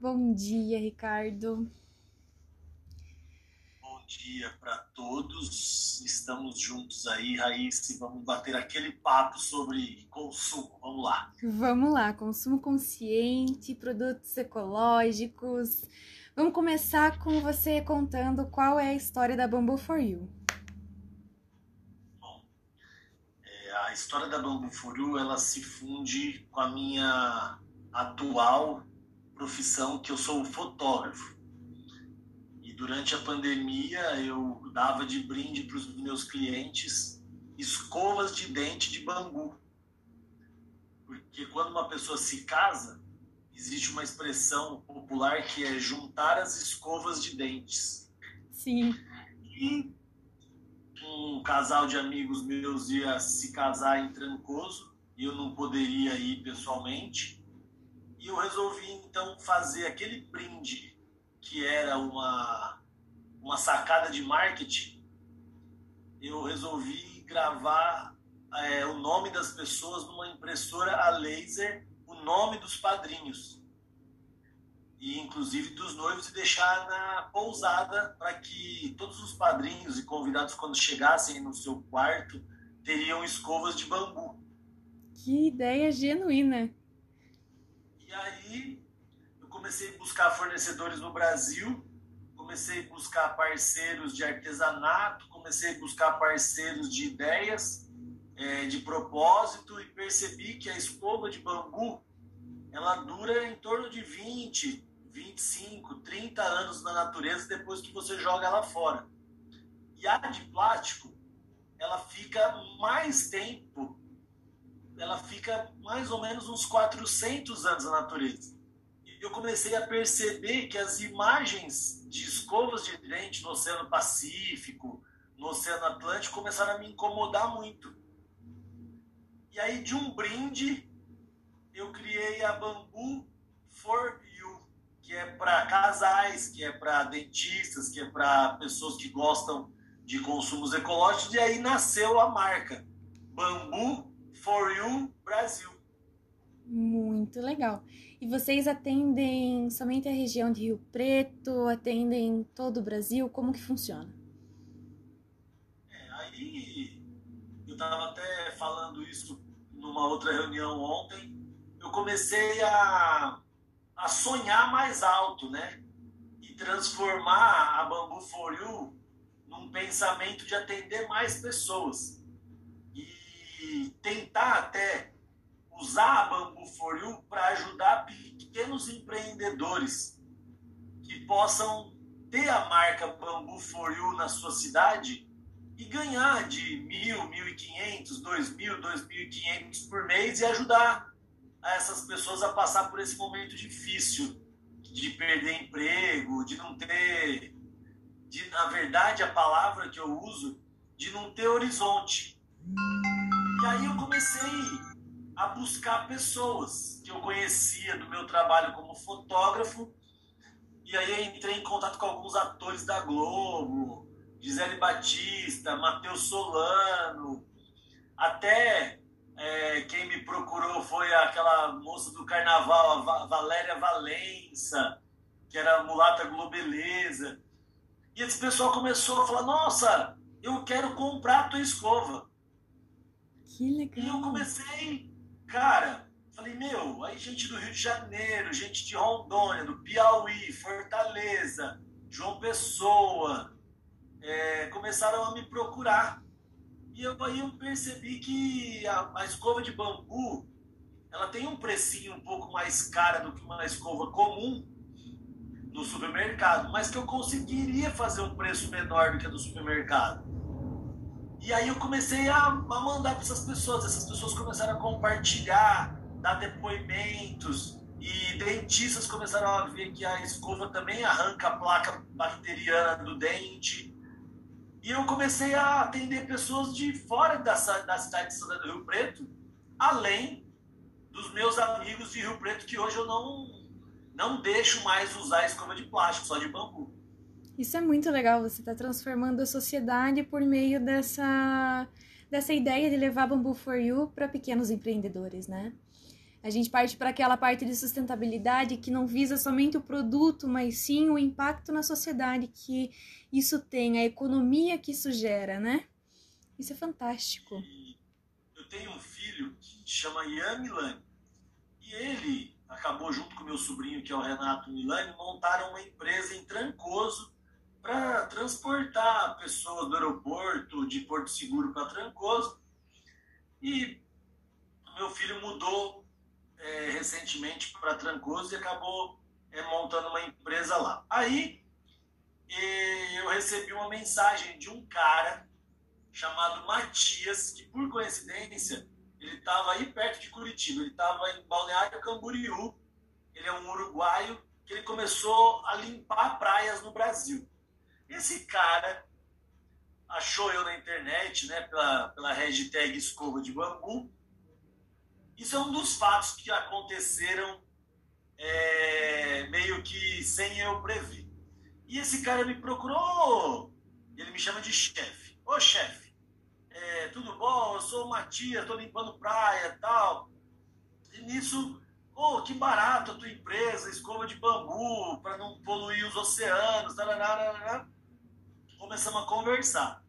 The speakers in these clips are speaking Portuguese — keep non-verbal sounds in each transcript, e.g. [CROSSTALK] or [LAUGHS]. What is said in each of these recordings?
Bom dia, Ricardo. Bom dia para todos. Estamos juntos aí, Raíssa, vamos bater aquele papo sobre consumo. Vamos lá. Vamos lá, consumo consciente, produtos ecológicos. Vamos começar com você contando qual é a história da Bamboo for You. Bom, é, a história da Bamboo for You, ela se funde com a minha atual profissão que eu sou fotógrafo. E durante a pandemia eu dava de brinde para os meus clientes escovas de dente de bambu. Porque quando uma pessoa se casa, existe uma expressão popular que é juntar as escovas de dentes. Sim. E um casal de amigos meus ia se casar em Trancoso e eu não poderia ir pessoalmente. E eu resolvi então fazer aquele brinde que era uma, uma sacada de marketing. Eu resolvi gravar é, o nome das pessoas numa impressora a laser, o nome dos padrinhos. E inclusive dos noivos e deixar na pousada para que todos os padrinhos e convidados quando chegassem no seu quarto teriam escovas de bambu. Que ideia genuína! E aí eu comecei a buscar fornecedores no Brasil, comecei a buscar parceiros de artesanato, comecei a buscar parceiros de ideias, é, de propósito e percebi que a escova de bambu ela dura em torno de 20, 25, 30 anos na natureza depois que você joga ela fora. E a de plástico, ela fica mais tempo ela fica mais ou menos uns 400 anos na natureza. E eu comecei a perceber que as imagens de escovas de dente no Oceano Pacífico, no Oceano Atlântico, começaram a me incomodar muito. E aí, de um brinde, eu criei a Bambu for You, que é para casais, que é para dentistas, que é para pessoas que gostam de consumos ecológicos. E aí nasceu a marca Bambu For You Brasil. Muito legal. E vocês atendem somente a região de Rio Preto? Atendem todo o Brasil? Como que funciona? É, aí eu estava até falando isso numa outra reunião ontem. Eu comecei a, a sonhar mais alto, né? E transformar a Bambu For You num pensamento de atender mais pessoas tentar até usar a Bambu You para ajudar pequenos empreendedores que possam ter a marca Bambu You na sua cidade e ganhar de mil, mil e quinhentos, dois mil, dois mil e quinhentos por mês e ajudar essas pessoas a passar por esse momento difícil de perder emprego, de não ter, de na verdade a palavra que eu uso, de não ter horizonte. E aí eu comecei a buscar pessoas que eu conhecia do meu trabalho como fotógrafo. E aí entrei em contato com alguns atores da Globo, Gisele Batista, Matheus Solano, até é, quem me procurou foi aquela moça do carnaval, a Valéria Valença, que era mulata globeleza. E esse pessoal começou a falar: Nossa, eu quero comprar a tua escova. Que legal. E eu comecei, cara, falei, meu, aí gente do Rio de Janeiro, gente de Rondônia, do Piauí, Fortaleza, João Pessoa, é, começaram a me procurar. E eu, aí eu percebi que a, a escova de bambu, ela tem um precinho um pouco mais cara do que uma escova comum no supermercado, mas que eu conseguiria fazer um preço menor do que a do supermercado. E aí eu comecei a, a mandar para essas pessoas, essas pessoas começaram a compartilhar, dar depoimentos, e dentistas começaram a ver que a escova também arranca a placa bacteriana do dente. E eu comecei a atender pessoas de fora da, da cidade de Santa do Rio Preto, além dos meus amigos de Rio Preto, que hoje eu não, não deixo mais usar escova de plástico, só de bambu. Isso é muito legal, você está transformando a sociedade por meio dessa, dessa ideia de levar Bambu for You para pequenos empreendedores, né? A gente parte para aquela parte de sustentabilidade que não visa somente o produto, mas sim o impacto na sociedade que isso tem, a economia que isso gera, né? Isso é fantástico. Eu tenho um filho que chama Ian Milani. E ele acabou, junto com meu sobrinho, que é o Renato Milani, montaram uma empresa em Trancoso para transportar pessoas do aeroporto de Porto Seguro para Trancoso. E meu filho mudou é, recentemente para Trancoso e acabou é, montando uma empresa lá. Aí eu recebi uma mensagem de um cara chamado Matias, que por coincidência ele estava aí perto de Curitiba, ele estava em Balneário Camboriú, ele é um uruguaio que ele começou a limpar praias no Brasil. Esse cara achou eu na internet, né, pela, pela hashtag escova de bambu, isso é um dos fatos que aconteceram é, meio que sem eu prever. E esse cara me procurou, ele me chama de chefe. Ô chefe, é, tudo bom? Eu sou o Matias, tô limpando praia tal. E nisso, oh, que barato a tua empresa, escova de bambu, para não poluir os oceanos, tarará, começamos a conversar.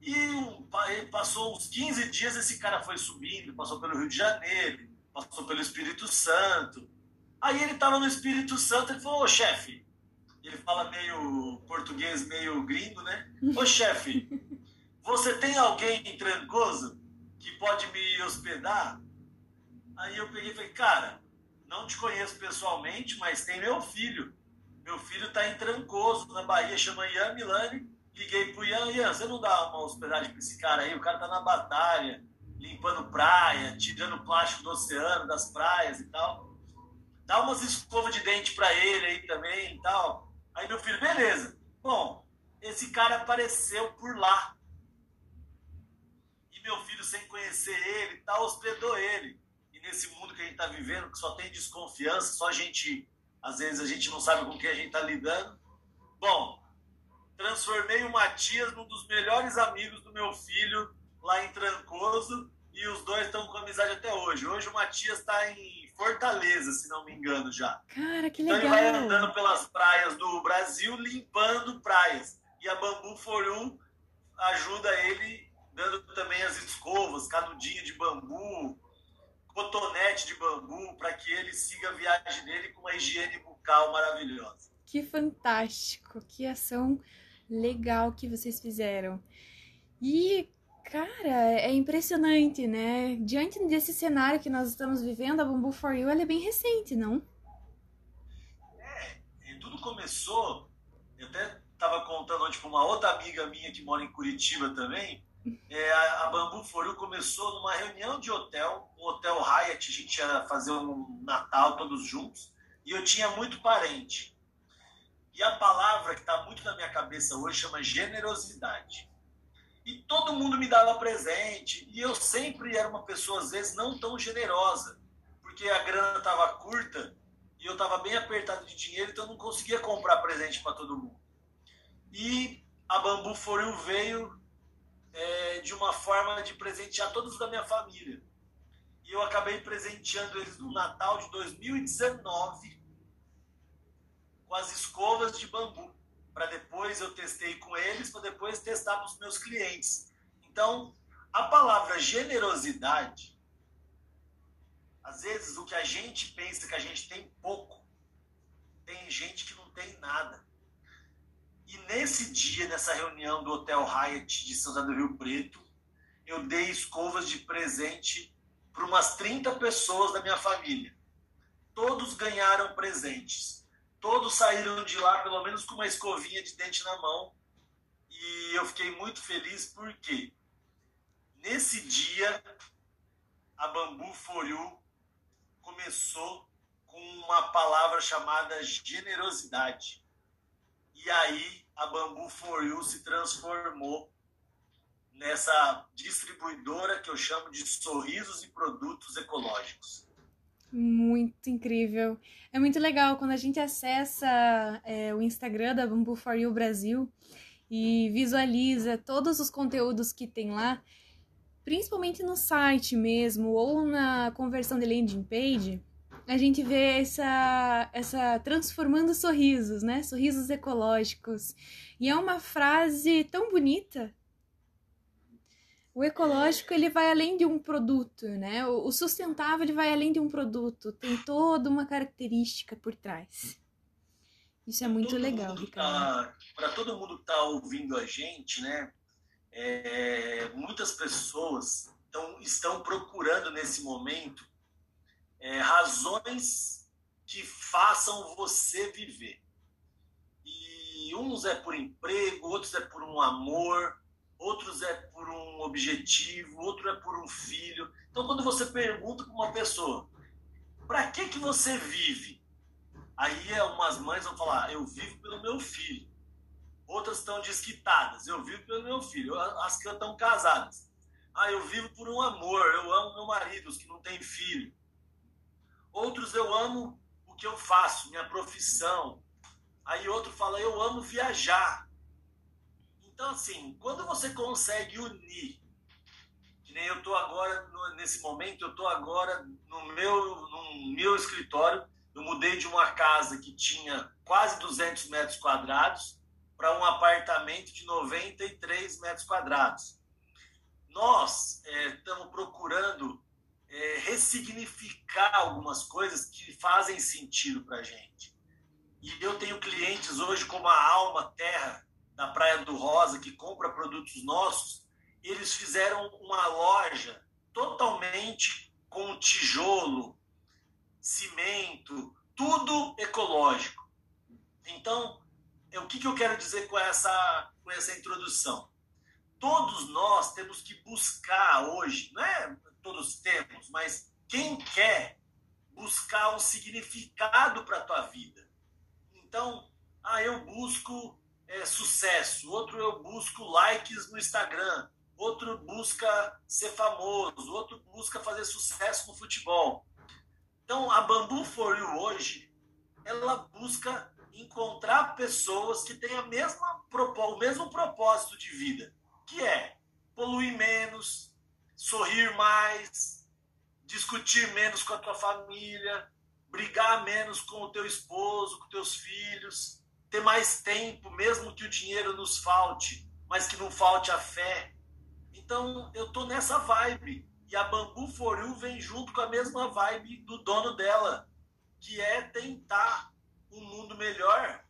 E passou uns 15 dias, esse cara foi subindo, passou pelo Rio de Janeiro, passou pelo Espírito Santo. Aí ele estava no Espírito Santo, ele falou, ô chefe, ele fala meio português, meio gringo, né? [LAUGHS] Ô chefe, você tem alguém em Trancoso que pode me hospedar? Aí eu peguei e falei, cara, não te conheço pessoalmente, mas tem meu filho. Meu filho está em Trancoso, na Bahia, chama Ian Milani liguei pro Ian, Ian, você não dá uma hospedagem para esse cara aí? O cara tá na batalha, limpando praia, tirando plástico do oceano, das praias e tal. Dá umas escovas de dente para ele aí também e tal. Aí meu filho, beleza. Bom, esse cara apareceu por lá. E meu filho, sem conhecer ele, tal, hospedou ele. E nesse mundo que a gente tá vivendo, que só tem desconfiança, só gente, às vezes a gente não sabe com quem a gente tá lidando. Bom, transformei o Matias num dos melhores amigos do meu filho lá em Trancoso e os dois estão com amizade até hoje. Hoje o Matias está em Fortaleza, se não me engano já. Cara, que legal. Então ele vai andando pelas praias do Brasil, limpando praias. E a Bambu Forum ajuda ele dando também as escovas, canudinho de bambu, cotonete de bambu, para que ele siga a viagem dele com uma higiene bucal maravilhosa. Que fantástico, que ação legal que vocês fizeram. E, cara, é impressionante, né? Diante desse cenário que nós estamos vivendo, a Bamboo For You ela é bem recente, não? É, tudo começou, eu até estava contando ontem para uma outra amiga minha que mora em Curitiba também, é, a, a Bambu For You começou numa reunião de hotel, um hotel Hyatt, a gente ia fazer um Natal todos juntos, e eu tinha muito parente. E a palavra que está muito na minha cabeça hoje chama generosidade. E todo mundo me dava presente. E eu sempre era uma pessoa, às vezes, não tão generosa. Porque a grana estava curta e eu estava bem apertado de dinheiro, então eu não conseguia comprar presente para todo mundo. E a Bambu Foril veio é, de uma forma de presentear todos da minha família. E eu acabei presenteando eles no Natal de 2019 com as escovas de bambu. Para depois eu testei com eles, para depois testar para os meus clientes. Então, a palavra generosidade, às vezes o que a gente pensa que a gente tem pouco, tem gente que não tem nada. E nesse dia, nessa reunião do Hotel Hyatt de São José do Rio Preto, eu dei escovas de presente para umas 30 pessoas da minha família. Todos ganharam presentes todos saíram de lá pelo menos com uma escovinha de dente na mão. E eu fiquei muito feliz porque nesse dia a Bambu Foriu começou com uma palavra chamada generosidade. E aí a Bambu Foriu se transformou nessa distribuidora que eu chamo de sorrisos e produtos ecológicos. Muito incrível. É muito legal quando a gente acessa é, o Instagram da Bamboo For You Brasil e visualiza todos os conteúdos que tem lá. principalmente no site mesmo ou na conversão de landing page, a gente vê essa, essa transformando sorrisos, né? Sorrisos ecológicos. E é uma frase tão bonita. O ecológico ele vai além de um produto, né? O sustentável ele vai além de um produto, tem toda uma característica por trás. Isso é muito todo legal, Ricardo. Tá, Para todo mundo que está ouvindo a gente, né? É, muitas pessoas tão, estão procurando nesse momento é, razões que façam você viver. E uns é por emprego, outros é por um amor, outros é por um objetivo, outro é por um filho. Então, quando você pergunta para uma pessoa, para que que você vive? Aí é, umas mães vão falar, eu vivo pelo meu filho. Outras estão desquitadas, eu vivo pelo meu filho. As que estão casadas. Ah, eu vivo por um amor, eu amo meu marido, os que não têm filho. Outros eu amo o que eu faço, minha profissão. Aí outro fala, eu amo viajar. Então, assim, quando você consegue unir, que nem eu estou agora, nesse momento, eu estou agora no meu, no meu escritório, eu mudei de uma casa que tinha quase 200 metros quadrados para um apartamento de 93 metros quadrados. Nós estamos é, procurando é, ressignificar algumas coisas que fazem sentido para gente. E eu tenho clientes hoje como a Alma Terra, da Praia do Rosa, que compra produtos nossos. Eles fizeram uma loja totalmente com tijolo, cimento, tudo ecológico. Então, o que, que eu quero dizer com essa, com essa introdução? Todos nós temos que buscar hoje, não é todos temos, mas quem quer buscar um significado para a tua vida. Então, ah, eu busco é, sucesso, outro eu busco likes no Instagram, outro busca ser famoso, outro busca fazer sucesso no futebol. Então, a Bambu For You hoje, ela busca encontrar pessoas que têm a mesma, o mesmo propósito de vida, que é poluir menos, sorrir mais, discutir menos com a tua família, brigar menos com o teu esposo, com teus filhos, ter mais tempo, mesmo que o dinheiro nos falte, mas que não falte a fé. Então, eu tô nessa vibe. E a Bambu For You vem junto com a mesma vibe do dono dela, que é tentar um mundo melhor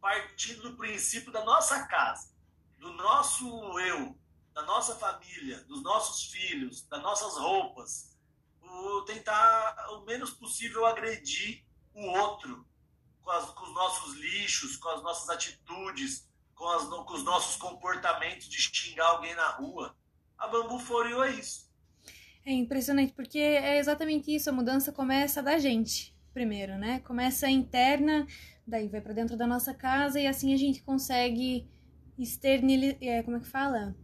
partindo do princípio da nossa casa, do nosso eu, da nossa família, dos nossos filhos, das nossas roupas, o tentar o menos possível agredir o outro com, as, com os nossos lixos, com as nossas atitudes, com, as, com, os nossos comportamentos de xingar alguém na rua. A Bambu Forio é isso. É impressionante, porque é exatamente isso. A mudança começa da gente, primeiro, né? Começa interna, daí vai para dentro da nossa casa e assim a gente consegue externalizar. É, como é que fala?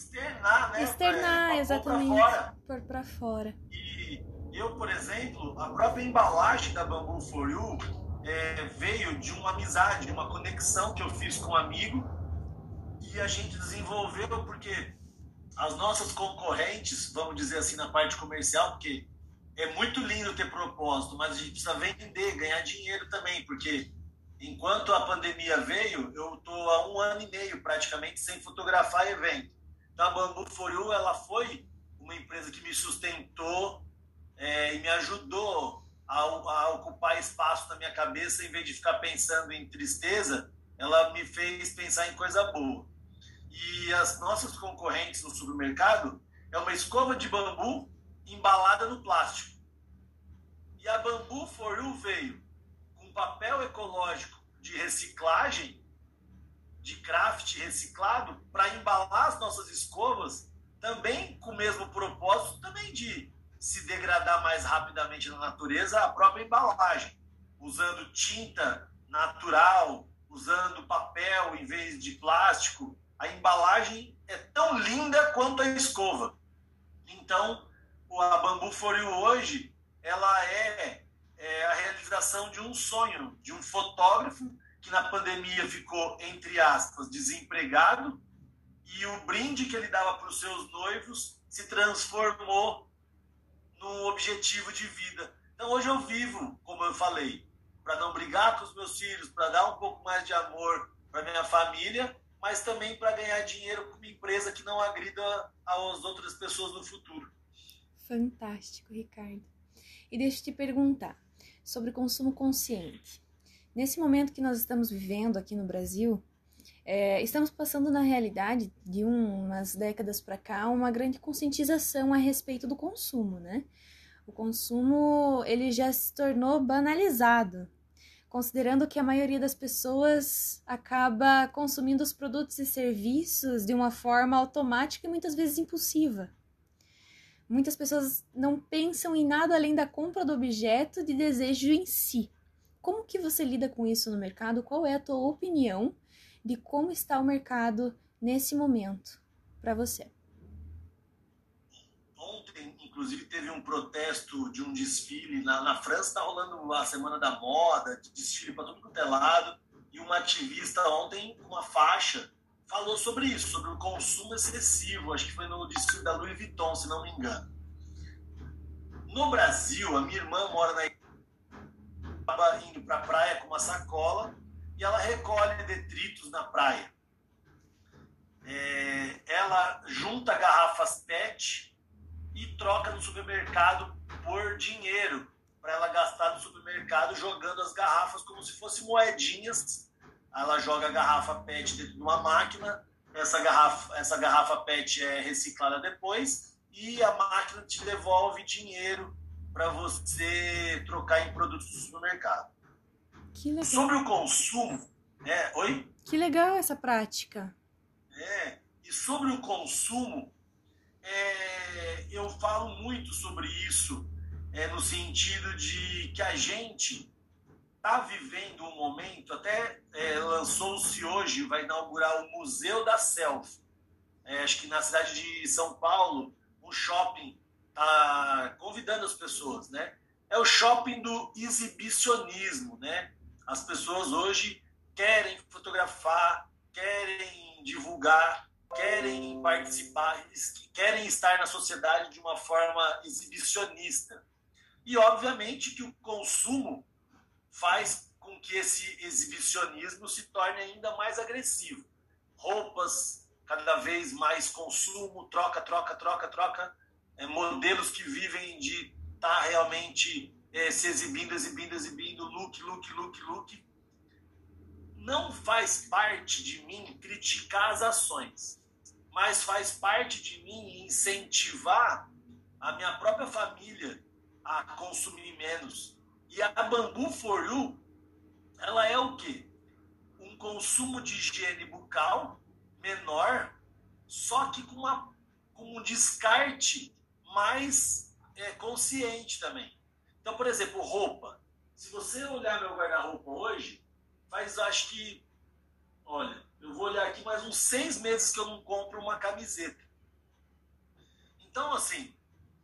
Externar, né? Externar, pra, exatamente. Por pra fora. E eu, por exemplo, a própria embalagem da Bamboo For You é, veio de uma amizade, de uma conexão que eu fiz com um amigo e a gente desenvolveu porque as nossas concorrentes, vamos dizer assim, na parte comercial, porque é muito lindo ter propósito, mas a gente precisa vender, ganhar dinheiro também, porque enquanto a pandemia veio, eu estou há um ano e meio praticamente sem fotografar evento. Então, a Bambu For You, ela foi uma empresa que me sustentou é, e me ajudou a, a, ocupar espaço na minha cabeça, em vez de ficar pensando em tristeza, ela me fez pensar em coisa boa. E as nossas concorrentes no supermercado é uma escova de bambu embalada no plástico. E a Bambu For You veio com papel ecológico de reciclagem de craft reciclado para embalar as nossas escovas, também com o mesmo propósito também de se degradar mais rapidamente na natureza a própria embalagem, usando tinta natural, usando papel em vez de plástico. A embalagem é tão linda quanto a escova. Então, a Bambu For You hoje, ela é, é a realização de um sonho de um fotógrafo que na pandemia ficou, entre aspas, desempregado e o brinde que ele dava para os seus noivos se transformou num objetivo de vida. Então hoje eu vivo, como eu falei, para não brigar com os meus filhos, para dar um pouco mais de amor para minha família, mas também para ganhar dinheiro com uma empresa que não agrida as outras pessoas no futuro. Fantástico, Ricardo. E deixa eu te perguntar sobre consumo consciente. Nesse momento que nós estamos vivendo aqui no Brasil, é, estamos passando na realidade de umas décadas para cá uma grande conscientização a respeito do consumo, né? O consumo ele já se tornou banalizado, considerando que a maioria das pessoas acaba consumindo os produtos e serviços de uma forma automática e muitas vezes impulsiva. Muitas pessoas não pensam em nada além da compra do objeto de desejo em si. Como que você lida com isso no mercado? Qual é a tua opinião de como está o mercado nesse momento para você? Ontem, inclusive, teve um protesto de um desfile. Na, na França está rolando a Semana da Moda, de desfile para tudo quanto é lado. E uma ativista ontem, com uma faixa, falou sobre isso, sobre o consumo excessivo. Acho que foi no desfile da Louis Vuitton, se não me engano. No Brasil, a minha irmã mora na indo para a praia com uma sacola e ela recolhe detritos na praia. É, ela junta garrafas PET e troca no supermercado por dinheiro para ela gastar no supermercado jogando as garrafas como se fossem moedinhas. Ela joga a garrafa PET dentro de uma máquina, essa garrafa, essa garrafa PET é reciclada depois e a máquina te devolve dinheiro para você trocar em produtos do supermercado. Que legal. Sobre o consumo, é, oi? Que legal essa prática. É, e sobre o consumo, é, eu falo muito sobre isso, é, no sentido de que a gente está vivendo um momento, até é, lançou-se hoje, vai inaugurar o Museu da Selfie. É, acho que na cidade de São Paulo, um shopping está convidando as pessoas, né? É o shopping do exibicionismo, né? As pessoas hoje querem fotografar, querem divulgar, querem participar, querem estar na sociedade de uma forma exibicionista. E, obviamente, que o consumo faz com que esse exibicionismo se torne ainda mais agressivo. Roupas, cada vez mais consumo, troca, troca, troca, troca. É, modelos que vivem de estar tá realmente é, se exibindo, exibindo, exibindo, look, look, look, look. Não faz parte de mim criticar as ações, mas faz parte de mim incentivar a minha própria família a consumir menos. E a Bambu For You, ela é o quê? Um consumo de higiene bucal menor, só que com, uma, com um descarte mais é, consciente também. Então, por exemplo, roupa. Se você olhar meu guarda-roupa hoje, faz acho que, olha, eu vou olhar aqui mais uns seis meses que eu não compro uma camiseta. Então, assim,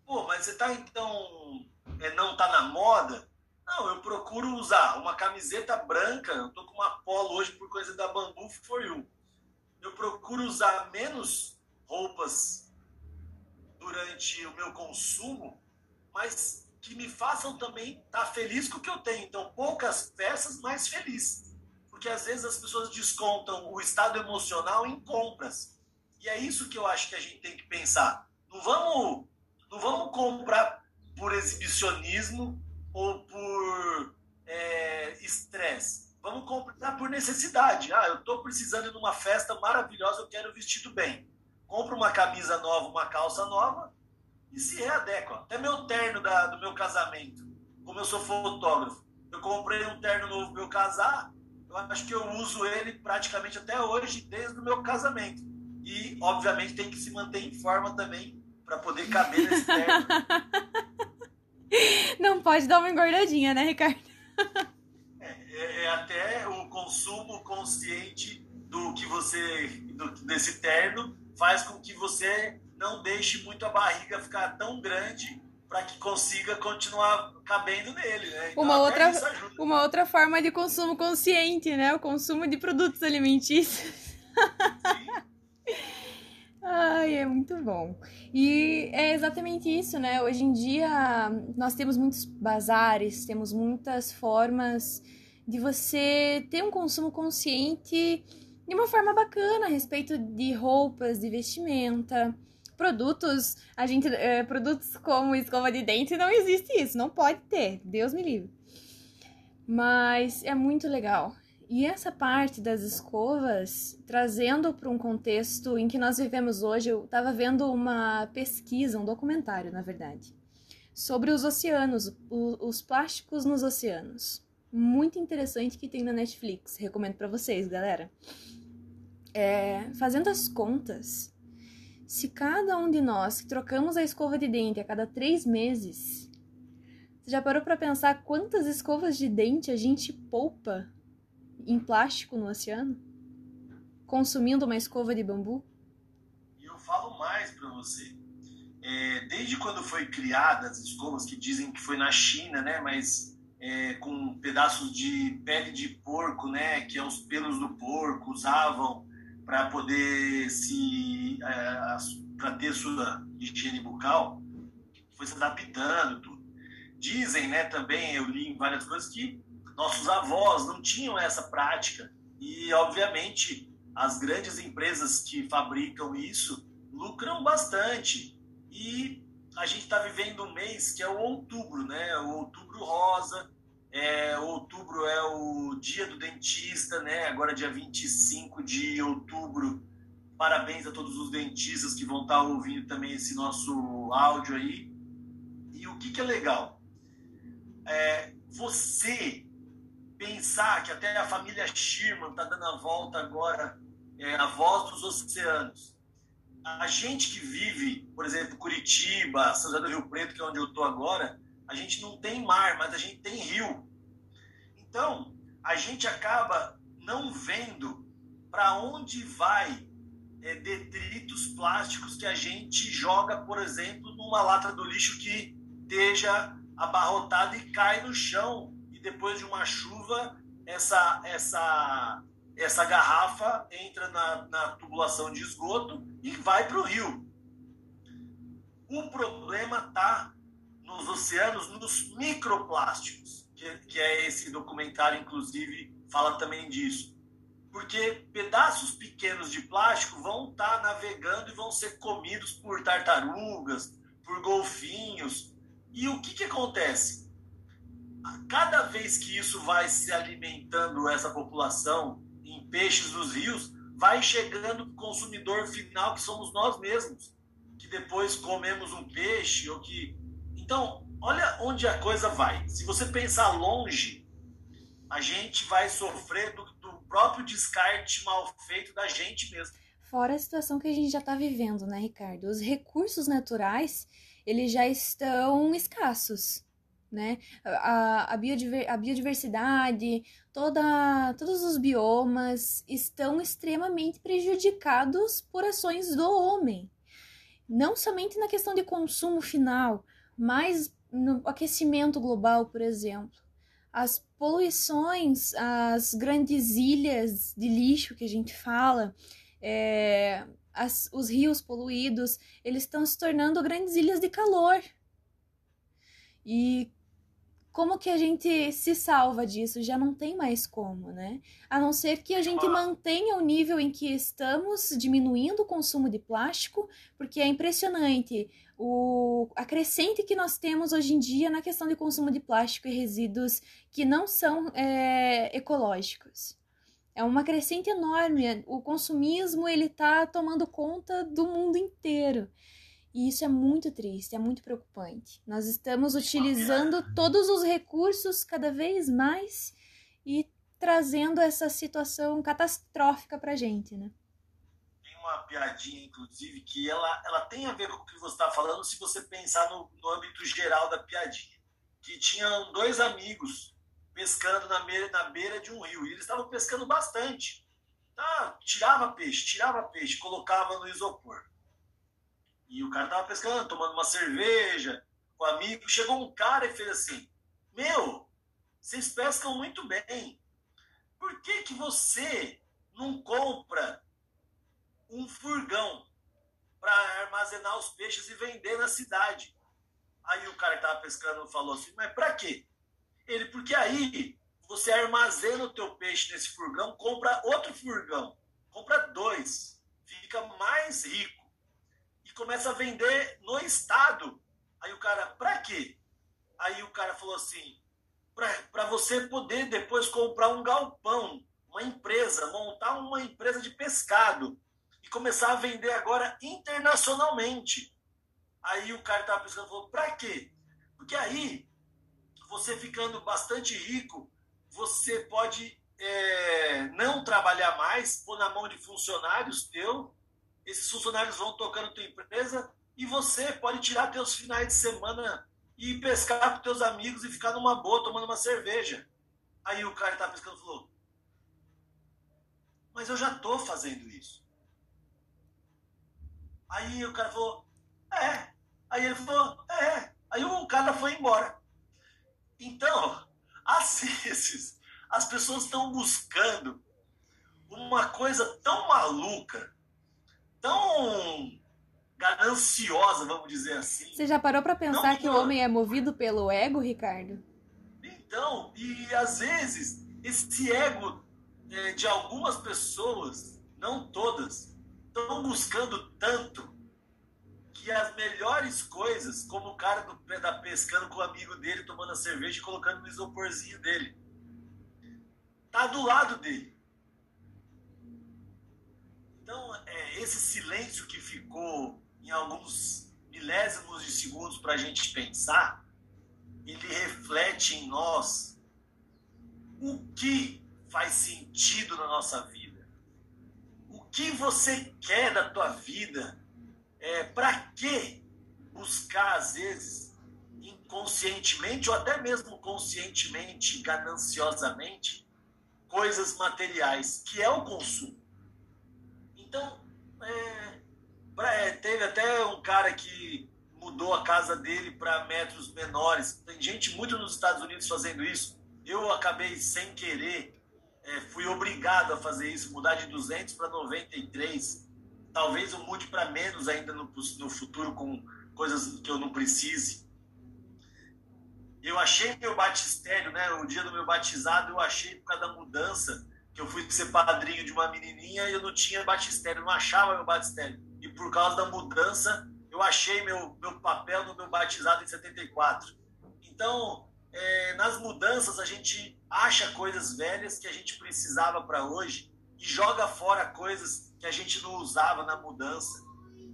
pô, mas você tá então, é, não tá na moda? Não, eu procuro usar uma camiseta branca, eu tô com uma polo hoje por coisa da Bambu For You. Eu procuro usar menos roupas durante o meu consumo, mas que me façam também estar tá feliz com o que eu tenho. Então, poucas peças, mais feliz. Porque às vezes as pessoas descontam o estado emocional em compras. E é isso que eu acho que a gente tem que pensar. Não vamos, não vamos comprar por exibicionismo ou por é, estresse. É, vamos comprar por necessidade. Ah, eu estou precisando de uma festa maravilhosa, eu quero vestido bem. Compro uma camisa nova, uma calça nova, e se readequa. Até meu terno da, do meu casamento, como eu sou fotógrafo, eu comprei um terno novo para eu casar, eu acho que eu uso ele praticamente até hoje, desde o meu casamento. E, obviamente, tem que se manter em forma também para poder caber nesse [LAUGHS] terno. Não pode dar uma engordadinha, né, Ricardo? É, é, é até o consumo consciente do que você, do, desse terno, faz com que você não deixe muito a barriga ficar tão grande para que consiga continuar cabendo nele, né? Então, uma, outra, uma outra forma de consumo consciente, né? O consumo de produtos alimentícios. Ai, é muito bom. E é exatamente isso, né? Hoje em dia nós temos muitos bazares, temos muitas formas de você ter um consumo consciente de uma forma bacana a respeito de roupas, de vestimenta, produtos. A gente, é, produtos como escova de dente não existe isso, não pode ter. Deus me livre. Mas é muito legal. E essa parte das escovas, trazendo para um contexto em que nós vivemos hoje, eu estava vendo uma pesquisa, um documentário, na verdade, sobre os oceanos, os plásticos nos oceanos. Muito interessante que tem na Netflix. Recomendo para vocês, galera. É, fazendo as contas, se cada um de nós que trocamos a escova de dente a cada três meses, você já parou para pensar quantas escovas de dente a gente poupa em plástico no oceano? Consumindo uma escova de bambu? E eu falo mais para você. É, desde quando foi criada as escovas, que dizem que foi na China, né? Mas é, com pedaços de pele de porco, né? Que é os pelos do porco, usavam para poder se é, para ter sua higiene bucal, foi se adaptando tudo. Dizem, né? Também eu li em várias coisas que nossos avós não tinham essa prática e, obviamente, as grandes empresas que fabricam isso lucram bastante. E a gente está vivendo um mês que é o outubro, né? O outubro rosa. É, outubro é o dia do dentista, né? Agora, dia 25 de outubro. Parabéns a todos os dentistas que vão estar ouvindo também esse nosso áudio aí. E o que, que é legal? É, você pensar que até a família Sherman está dando a volta agora, é, a voz dos oceanos. A gente que vive, por exemplo, Curitiba, São José do Rio Preto, que é onde eu estou agora, a gente não tem mar, mas a gente tem rio. Então, a gente acaba não vendo para onde vai é, detritos plásticos que a gente joga, por exemplo, numa lata do lixo que esteja abarrotada e cai no chão depois de uma chuva, essa, essa, essa garrafa entra na, na tubulação de esgoto e vai para o rio. O problema está nos oceanos, nos microplásticos, que, é esse documentário, inclusive, fala também disso. Porque pedaços pequenos de plástico vão estar tá navegando e vão ser comidos por tartarugas, por golfinhos. E o que, que acontece? cada vez que isso vai se alimentando, essa população, em peixes dos rios, vai chegando o consumidor final, que somos nós mesmos, que depois comemos um peixe, ou que. Então, olha onde a coisa vai. Se você pensar longe, a gente vai sofrer do, do próprio descarte mal feito da gente mesmo. Fora a situação que a gente já está vivendo, né, Ricardo? Os recursos naturais, eles já estão escassos né? A, a, biodiver, a biodiversidade, toda, todos os biomas estão extremamente prejudicados por ações do homem. Não somente na questão de consumo final, mas no aquecimento global, por exemplo. As poluições, as grandes ilhas de lixo que a gente fala, é, as, os rios poluídos, eles estão se tornando grandes ilhas de calor. E como que a gente se salva disso? Já não tem mais como, né? A não ser que a gente mantenha o nível em que estamos, diminuindo o consumo de plástico, porque é impressionante o a crescente que nós temos hoje em dia na questão de consumo de plástico e resíduos que não são é, ecológicos. É uma crescente enorme. O consumismo ele está tomando conta do mundo inteiro. E isso é muito triste, é muito preocupante. Nós estamos utilizando todos os recursos cada vez mais e trazendo essa situação catastrófica pra gente, né? Tem uma piadinha, inclusive, que ela, ela tem a ver com o que você está falando se você pensar no, no âmbito geral da piadinha. Que tinham dois amigos pescando na beira, na beira de um rio. E eles estavam pescando bastante. Tá, tirava peixe, tirava peixe, colocava no isopor. E o cara tava pescando, tomando uma cerveja com um amigo. Chegou um cara e fez assim: Meu, vocês pescam muito bem. Por que, que você não compra um furgão para armazenar os peixes e vender na cidade. Aí o cara que estava pescando falou assim: Mas para quê? Ele, porque aí você armazena o teu peixe nesse furgão, compra outro furgão, compra dois, fica mais rico começa a vender no estado. Aí o cara, para quê? Aí o cara falou assim: para você poder depois comprar um galpão, uma empresa, montar uma empresa de pescado e começar a vender agora internacionalmente. Aí o cara estava pescando falou: para quê? Porque aí, você ficando bastante rico, você pode é, não trabalhar mais, pôr na mão de funcionários teu, esses funcionários vão tocando tua empresa e você pode tirar teus finais de semana e pescar com teus amigos e ficar numa boa tomando uma cerveja. Aí o cara que tá pescando falou: Mas eu já tô fazendo isso. Aí o cara falou: É. Aí ele falou: É. Aí o cara foi embora. Então, [LAUGHS] às vezes, as pessoas estão buscando uma coisa tão maluca, tão gananciosa, vamos dizer assim. Você já parou para pensar Não, que o homem é movido pelo ego, Ricardo? Então, e às vezes esse ego é, de algumas pessoas, não todas, estão buscando tanto que as melhores coisas, como o cara do, da pescando com o amigo dele, tomando a cerveja e colocando no isoporzinho dele, tá do lado dele. Então, é, esse silêncio que ficou em alguns milésimos de segundos para a gente pensar, ele reflete em nós o que faz sentido na nossa vida. O que você quer da tua vida? É, para que buscar, às vezes, inconscientemente ou até mesmo conscientemente, gananciosamente, coisas materiais, que é o consumo. Então, é, é, teve até um cara que mudou a casa dele para metros menores. Tem gente muito nos Estados Unidos fazendo isso. Eu acabei sem querer, é, fui obrigado a fazer isso, mudar de 200 para 93. Talvez eu mude para menos ainda no, no futuro com coisas que eu não precise. Eu achei meu batistério, né? O dia do meu batizado eu achei por causa da mudança que eu fui ser padrinho de uma menininha e eu não tinha batistério, não achava meu batistério e por causa da mudança eu achei meu, meu papel no meu batizado em 74. Então, é, nas mudanças a gente acha coisas velhas que a gente precisava para hoje e joga fora coisas que a gente não usava na mudança.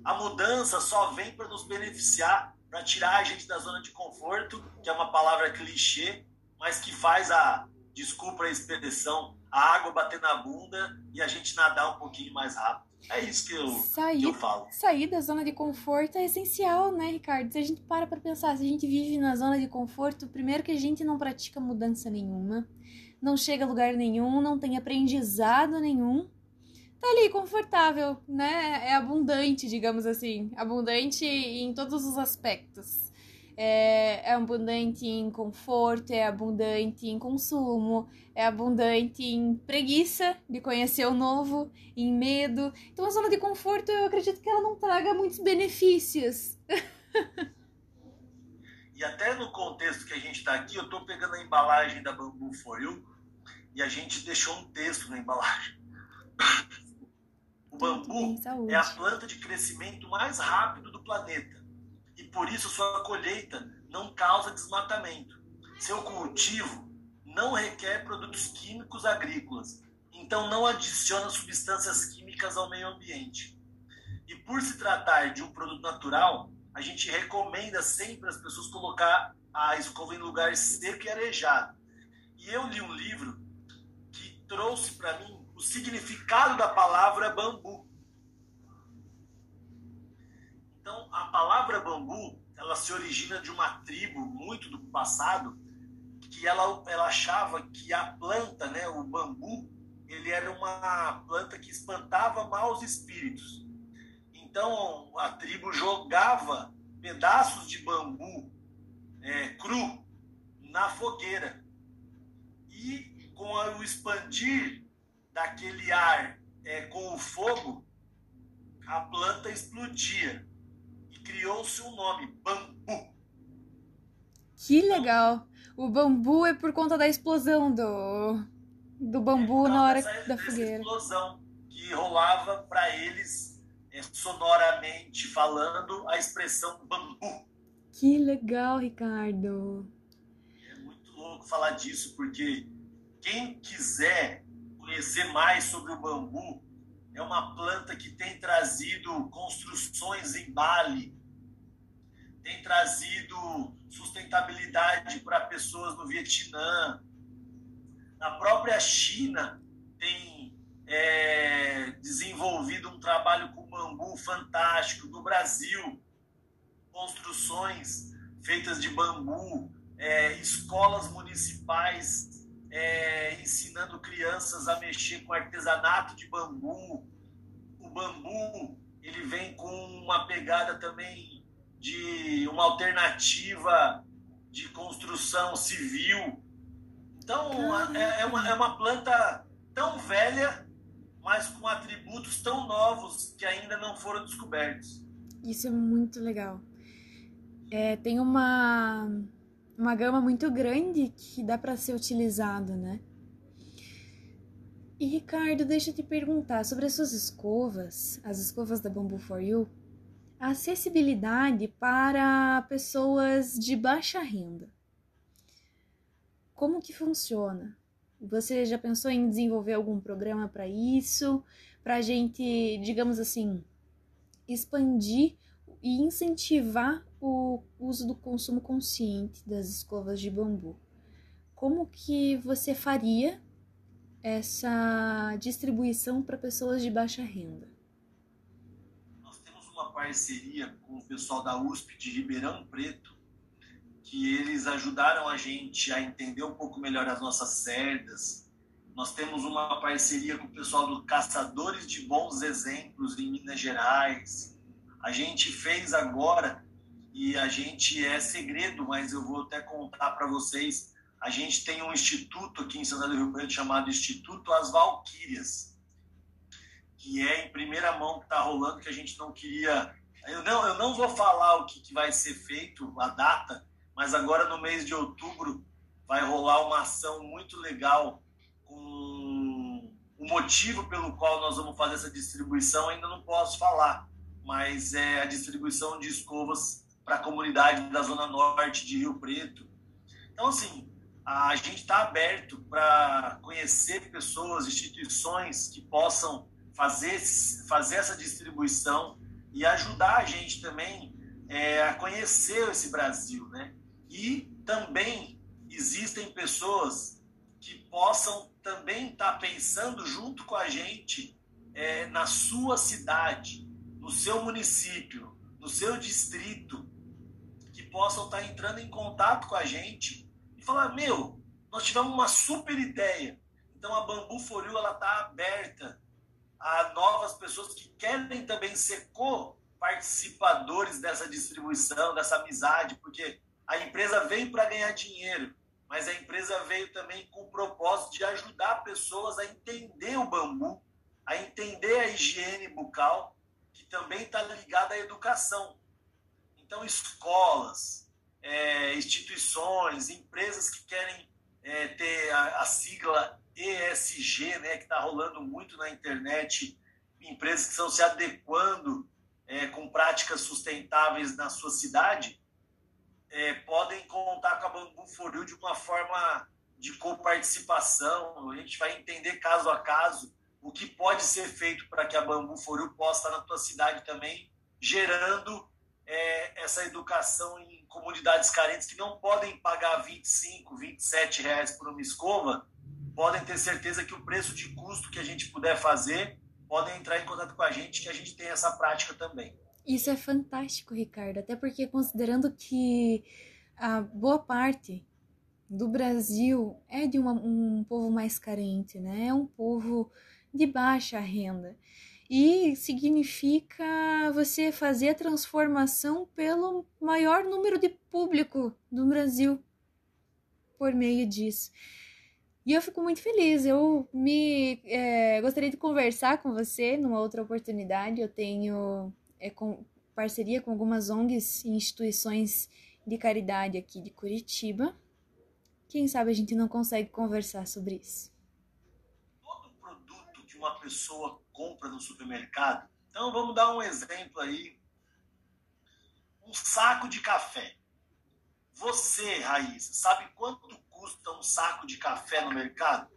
A mudança só vem para nos beneficiar, para tirar a gente da zona de conforto, que é uma palavra clichê, mas que faz a, desculpa a expressão, a água bater na bunda e a gente nadar um pouquinho mais rápido. É isso que eu, sair, que eu falo. Sair da zona de conforto é essencial, né, Ricardo? Se a gente para pra pensar, se a gente vive na zona de conforto, primeiro que a gente não pratica mudança nenhuma, não chega a lugar nenhum, não tem aprendizado nenhum. Tá ali confortável, né? É abundante, digamos assim. Abundante em todos os aspectos é, é abundante em conforto, é abundante em consumo, é abundante em preguiça de conhecer o novo, em medo. Então a zona de conforto eu acredito que ela não traga muitos benefícios. [LAUGHS] e até no contexto que a gente está aqui, eu estou pegando a embalagem da Bambu For You e a gente deixou um texto na embalagem. [LAUGHS] O bambu é a planta de crescimento mais rápido do planeta por isso sua colheita não causa desmatamento. Seu cultivo não requer produtos químicos agrícolas, então não adiciona substâncias químicas ao meio ambiente. E por se tratar de um produto natural, a gente recomenda sempre as pessoas colocar a escova em lugar seco e arejado. E eu li um livro que trouxe para mim o significado da palavra bambu. Então, a palavra bambu, ela se origina de uma tribo muito do passado que ela, ela achava que a planta, né, o bambu, ele era uma planta que espantava maus espíritos. Então, a tribo jogava pedaços de bambu é, cru na fogueira. E com o expandir daquele ar é, com o fogo, a planta explodia criou-se um nome, bambu. Que legal! O bambu é por conta da explosão do, do bambu é na hora dessa, da fogueira. explosão que rolava para eles é, sonoramente falando a expressão bambu. Que legal, Ricardo. É muito louco falar disso porque quem quiser conhecer mais sobre o bambu é uma planta que tem trazido construções em Bali, tem trazido sustentabilidade para pessoas no Vietnã. Na própria China tem é, desenvolvido um trabalho com bambu fantástico. No Brasil, construções feitas de bambu, é, escolas municipais é, ensinando crianças a mexer com artesanato de bambu. O bambu ele vem com uma pegada também de uma alternativa de construção civil. Então é, é, uma, é uma planta tão velha, mas com atributos tão novos que ainda não foram descobertos. Isso é muito legal. É, tem uma uma gama muito grande que dá para ser utilizado, né? E Ricardo, deixa eu te perguntar sobre as suas escovas, as escovas da Bamboo for You, a acessibilidade para pessoas de baixa renda. Como que funciona? Você já pensou em desenvolver algum programa para isso? Para a gente, digamos assim, expandir e incentivar o uso do consumo consciente das escovas de bambu. Como que você faria essa distribuição para pessoas de baixa renda? Nós temos uma parceria com o pessoal da USP de Ribeirão Preto, que eles ajudaram a gente a entender um pouco melhor as nossas cerdas. Nós temos uma parceria com o pessoal do Caçadores de Bons Exemplos em Minas Gerais. A gente fez agora e a gente é segredo, mas eu vou até contar para vocês. A gente tem um instituto aqui em Santa do Rio Preto chamado Instituto As Valquírias, que é em primeira mão que está rolando, que a gente não queria. Eu não, eu não vou falar o que, que vai ser feito, a data, mas agora no mês de outubro vai rolar uma ação muito legal com o motivo pelo qual nós vamos fazer essa distribuição ainda não posso falar, mas é a distribuição de escovas para a comunidade da Zona Norte de Rio Preto. Então, assim, a gente está aberto para conhecer pessoas, instituições que possam fazer, fazer essa distribuição e ajudar a gente também é, a conhecer esse Brasil, né? E também existem pessoas que possam também estar tá pensando junto com a gente é, na sua cidade, no seu município, no seu distrito, possam estar entrando em contato com a gente e falar: meu, nós tivemos uma super ideia. Então a Bambu Foril ela está aberta a novas pessoas que querem também ser co-participadores dessa distribuição, dessa amizade, porque a empresa veio para ganhar dinheiro, mas a empresa veio também com o propósito de ajudar pessoas a entender o bambu, a entender a higiene bucal, que também está ligada à educação. Então, escolas, é, instituições, empresas que querem é, ter a, a, sigla ESG, né, que está rolando muito na internet, empresas que estão se adequando é, com práticas sustentáveis na sua cidade, é, podem contar com a Bambu Foril de uma forma de coparticipação. A gente vai entender caso a caso o que pode ser feito para que a Bambu Foril possa estar na tua cidade também, gerando é, essa educação em comunidades carentes que não podem pagar 25, 27 reais por uma escova, podem ter certeza que o preço de custo que a gente puder fazer, podem entrar em contato com a gente, que a gente tem essa prática também. Isso é fantástico, Ricardo, até porque considerando que a boa parte do Brasil é de uma, um povo mais carente, né? É um povo de baixa renda e significa você fazer a transformação pelo maior número de público do Brasil por meio disso. E eu fico muito feliz. Eu me é, gostaria de conversar com você numa outra oportunidade. Eu tenho é, com, parceria com algumas ONGs e instituições de caridade aqui de Curitiba. Quem sabe a gente não consegue conversar sobre isso. Todo produto que uma pessoa compra no supermercado, então vamos dar um exemplo aí. Um saco de café. Você, Raíssa, sabe quanto custa um saco de café no mercado?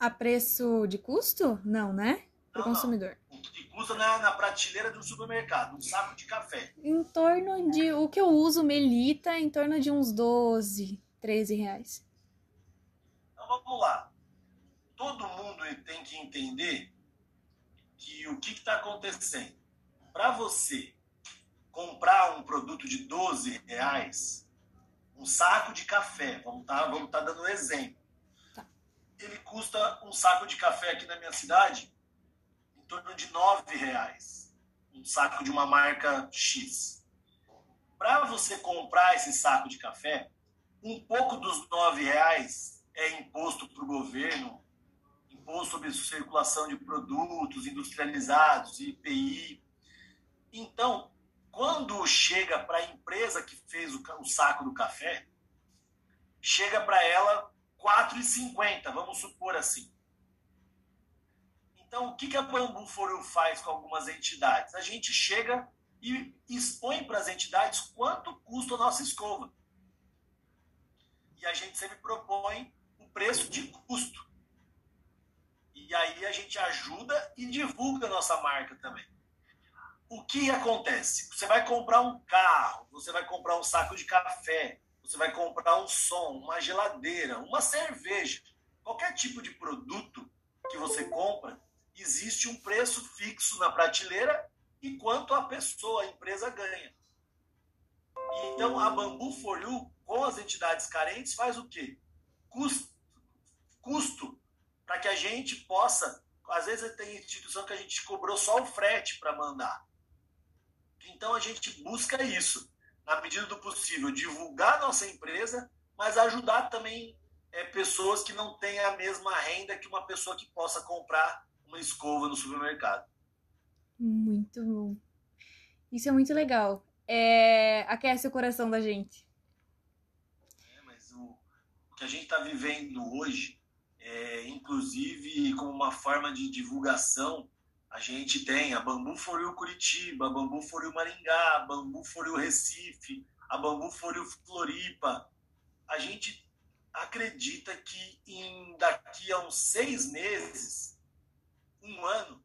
A preço de custo? Não, né? Para o consumidor. Não. O que custa na, na prateleira do supermercado, um saco de café. Em torno de. O que eu uso, Melita, em torno de uns 12, 13 reais. Então vamos lá. Todo mundo tem que entender que o que está acontecendo. Para você comprar um produto de 12 reais, um saco de café, vamos estar tá, vamos tá dando um exemplo. Tá. Ele custa um saco de café aqui na minha cidade em torno de 9 reais. Um saco de uma marca X. Para você comprar esse saco de café, um pouco dos 9 reais é imposto para o governo, imposto sobre circulação de produtos industrializados, IPI. Então, quando chega para a empresa que fez o, o, saco do café, chega para ela 4,50, vamos supor assim. Então, o que, que a Bambu Foro faz com algumas entidades? A gente chega e expõe para as entidades quanto custa a nossa escova. E a gente sempre propõe o preço de custo. E aí a gente ajuda e divulga a nossa marca também o que acontece? Você vai comprar um carro, você vai comprar um saco de café, você vai comprar um som, uma geladeira, uma cerveja, qualquer tipo de produto que você compra, existe um preço fixo na prateleira e quanto a pessoa, a empresa ganha. Então a Bambu For You, com as entidades carentes, faz o quê? Custo, custo para que a gente possa. Às vezes tem instituição que a gente cobrou só o frete para mandar. Então a gente busca isso, na medida do possível, divulgar nossa empresa, mas ajudar também é, pessoas que não têm a mesma renda que uma pessoa que possa comprar uma escova no supermercado. Muito bom. Isso é muito legal. É... Aquece o coração da gente. É, mas o, o que a gente está vivendo hoje, é, inclusive como uma forma de divulgação, a gente tem a Bambu Foriu Curitiba, a Bambu Foriu Maringá, a Bambu Foriu Recife, a Bambu Foriu Floripa. A gente acredita que em daqui a uns seis meses, um ano,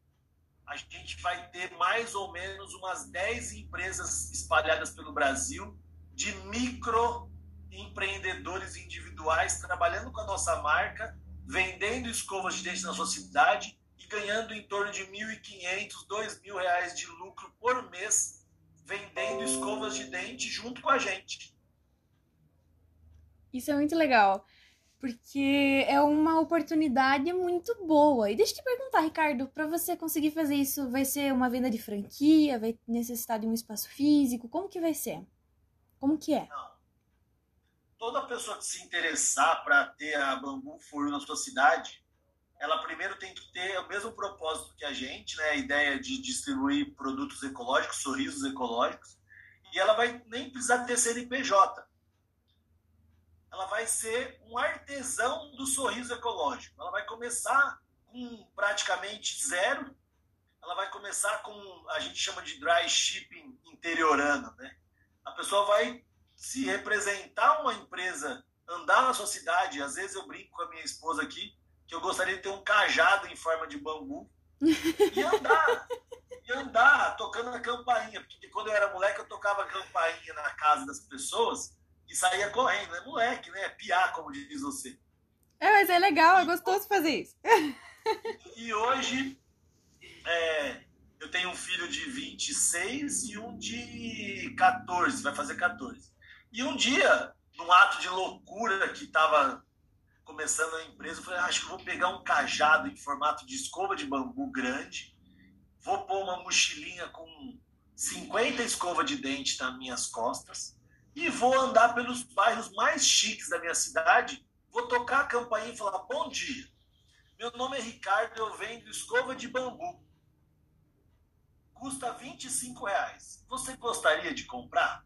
a gente vai ter mais ou menos umas 10 empresas espalhadas pelo Brasil de microempreendedores individuais trabalhando com a nossa marca, vendendo escovas de dente na sua cidade ganhando em torno de R$ 1.500, R$ reais de lucro por mês vendendo escovas de dente junto com a gente. Isso é muito legal, porque é uma oportunidade muito boa. E deixa eu te perguntar, Ricardo, para você conseguir fazer isso, vai ser uma venda de franquia? Vai necessitar de um espaço físico? Como que vai ser? Como que é? Não. Toda pessoa que se interessar para ter a Bambu Furo na sua cidade, ela primeiro tem que ter o mesmo propósito que a gente, né? a ideia de distribuir produtos ecológicos, sorrisos ecológicos, e ela vai nem precisar ter CNPJ. Ela vai ser um artesão do sorriso ecológico. Ela vai começar com praticamente zero, ela vai começar com, a gente chama de dry shipping interiorano. Né? A pessoa vai se representar uma empresa, andar na sua cidade, às vezes eu brinco com a minha esposa aqui, que eu gostaria de ter um cajado em forma de bambu e andar, e andar tocando a campainha, porque quando eu era moleque eu tocava campainha na casa das pessoas e saía correndo, é moleque, né? Piar, como diz você. É, mas é legal, é gostoso fazer isso. E hoje é, eu tenho um filho de 26 e um de 14, vai fazer 14. E um dia, num ato de loucura que estava começando a empresa, eu falei, ah, acho que vou pegar um cajado em formato de escova de bambu grande, vou pôr uma mochilinha com 50 escovas de dente nas minhas costas e vou andar pelos bairros mais chiques da minha cidade vou tocar a campainha e falar: Bom dia, meu nome é Ricardo, eu vendo escova de bambu. Custa 25 reais. Você gostaria de comprar?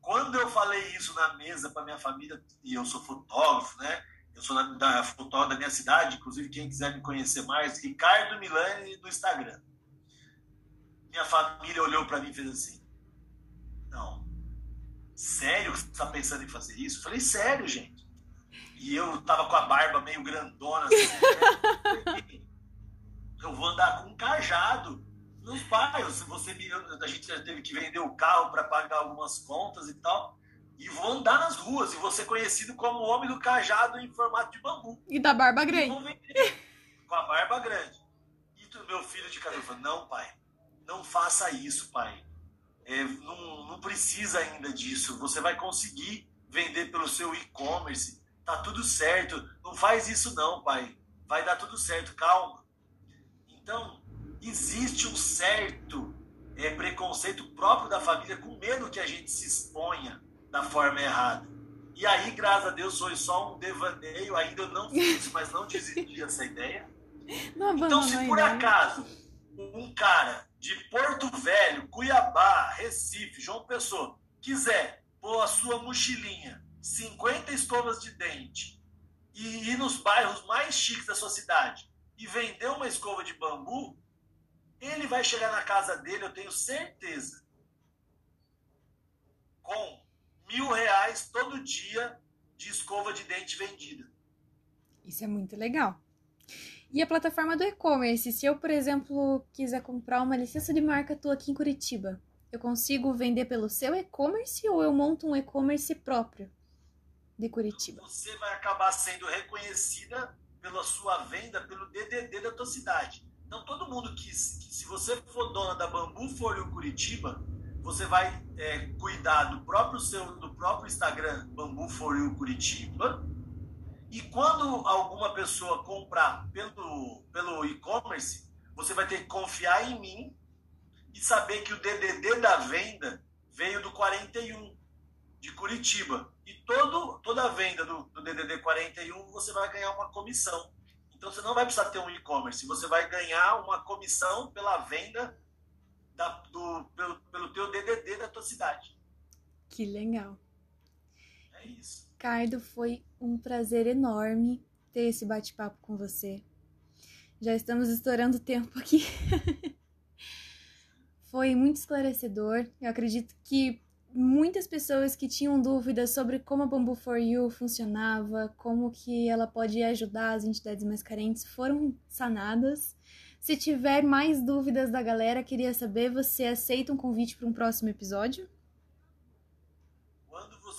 Quando eu falei isso na mesa para minha família, e eu sou fotógrafo, né? Eu sou da, da fotógrafo da minha cidade, inclusive quem quiser me conhecer mais, Ricardo Milani no Instagram. Minha família olhou para mim e fez assim: Não, sério que você está pensando em fazer isso? Eu falei: Sério, gente. E eu tava com a barba meio grandona assim. Né? [LAUGHS] eu vou andar com um cajado. Meus pais, você a gente já teve que vender o carro para pagar algumas contas e tal. E vou andar nas ruas e vou ser conhecido como o homem do cajado em formato de bambu. E da barba grande. com a barba grande. E tu, meu filho de cabelo falou: Não, pai, não faça isso, pai. É, não, não precisa ainda disso. Você vai conseguir vender pelo seu e-commerce. Tá tudo certo. Não faz isso, não, pai. Vai dar tudo certo, calma. Então, existe um certo é, preconceito próprio da família com medo que a gente se exponha da forma errada. E aí, graças a Deus, foi só um devaneio. Ainda eu não fiz mas não desisti [LAUGHS] dessa ideia. Não, então, se por acaso um cara de Porto Velho, Cuiabá, Recife, João Pessoa, quiser pôr a sua mochilinha, 50 escovas de dente e ir nos bairros mais chiques da sua cidade e vender uma escova de bambu, ele vai chegar na casa dele, eu tenho certeza, com mil reais todo dia de escova de dente vendida. Isso é muito legal. E a plataforma do e-commerce, se eu, por exemplo, quiser comprar uma licença de marca tua aqui em Curitiba, eu consigo vender pelo seu e-commerce ou eu monto um e-commerce próprio de Curitiba? Você vai acabar sendo reconhecida pela sua venda pelo DDD da tua cidade. Então, todo mundo que, se você for dona da Bambu Folio Curitiba, você vai é, cuidar do próprio seu, do próprio Instagram Bambu Folio Curitiba e quando alguma pessoa comprar pelo, pelo e-commerce, você vai ter que confiar em mim e saber que o DDD da venda veio do 41 de Curitiba. E todo, toda a venda do, do DDD 41 você vai ganhar uma comissão. Então você não vai precisar ter um e-commerce, você vai ganhar uma comissão pela venda da, do, pelo, pelo teu DDD da tua cidade. Que legal. É isso. Ricardo, foi um prazer enorme ter esse bate-papo com você. Já estamos estourando o tempo aqui. [LAUGHS] foi muito esclarecedor. Eu acredito que muitas pessoas que tinham dúvidas sobre como a Bamboo for You funcionava, como que ela pode ajudar as entidades mais carentes, foram sanadas. Se tiver mais dúvidas da galera, queria saber, você aceita um convite para um próximo episódio?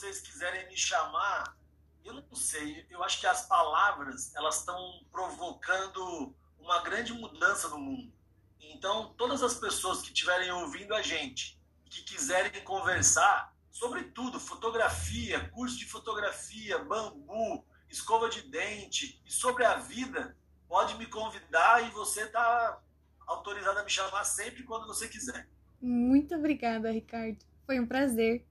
vocês quiserem me chamar, eu não sei, eu acho que as palavras elas estão provocando uma grande mudança no mundo. Então, todas as pessoas que estiverem ouvindo a gente, que quiserem conversar sobre tudo, fotografia, curso de fotografia, bambu, escova de dente e sobre a vida, pode me convidar e você está autorizado a me chamar sempre quando você quiser. Muito obrigada, Ricardo. Foi um prazer.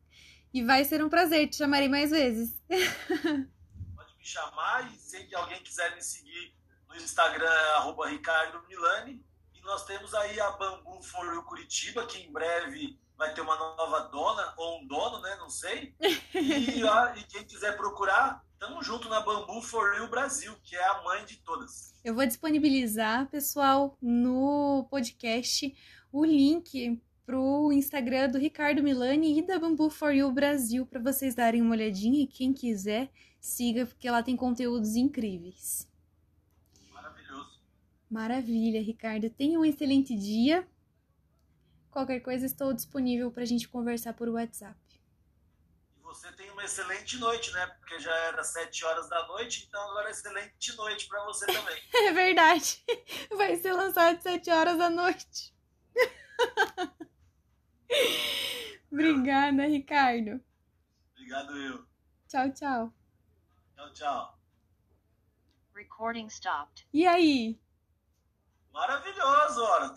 E vai ser um prazer, te chamarei mais vezes. [LAUGHS] Pode me chamar e se alguém quiser me seguir no Instagram, arroba Ricardo Milani. E nós temos aí a Bambu For Curitiba, que em breve vai ter uma nova dona, ou um dono, né? Não sei. [LAUGHS] E, ó, e quem quiser procurar, tamo junto na Bambu For You Brasil, que é a mãe de todas. Eu vou disponibilizar, pessoal, no podcast o link pro Instagram do Ricardo Milani e da Bamboo for You Brasil para vocês darem uma olhadinha e quem quiser siga porque lá tem conteúdos incríveis. Maravilhoso. Maravilha, Ricardo. Tenha um excelente dia. Qualquer coisa estou disponível para a gente conversar por WhatsApp. E você tem uma excelente noite, né? Porque já era sete horas da noite, então agora é excelente noite para você também. [LAUGHS] é verdade. Vai ser lançado sete horas da noite. [LAUGHS] Obrigada, Ricardo. Obrigado eu. Tchau, tchau. Tchau, tchau. Recording stopped. E aí? Maravilhoso, ora.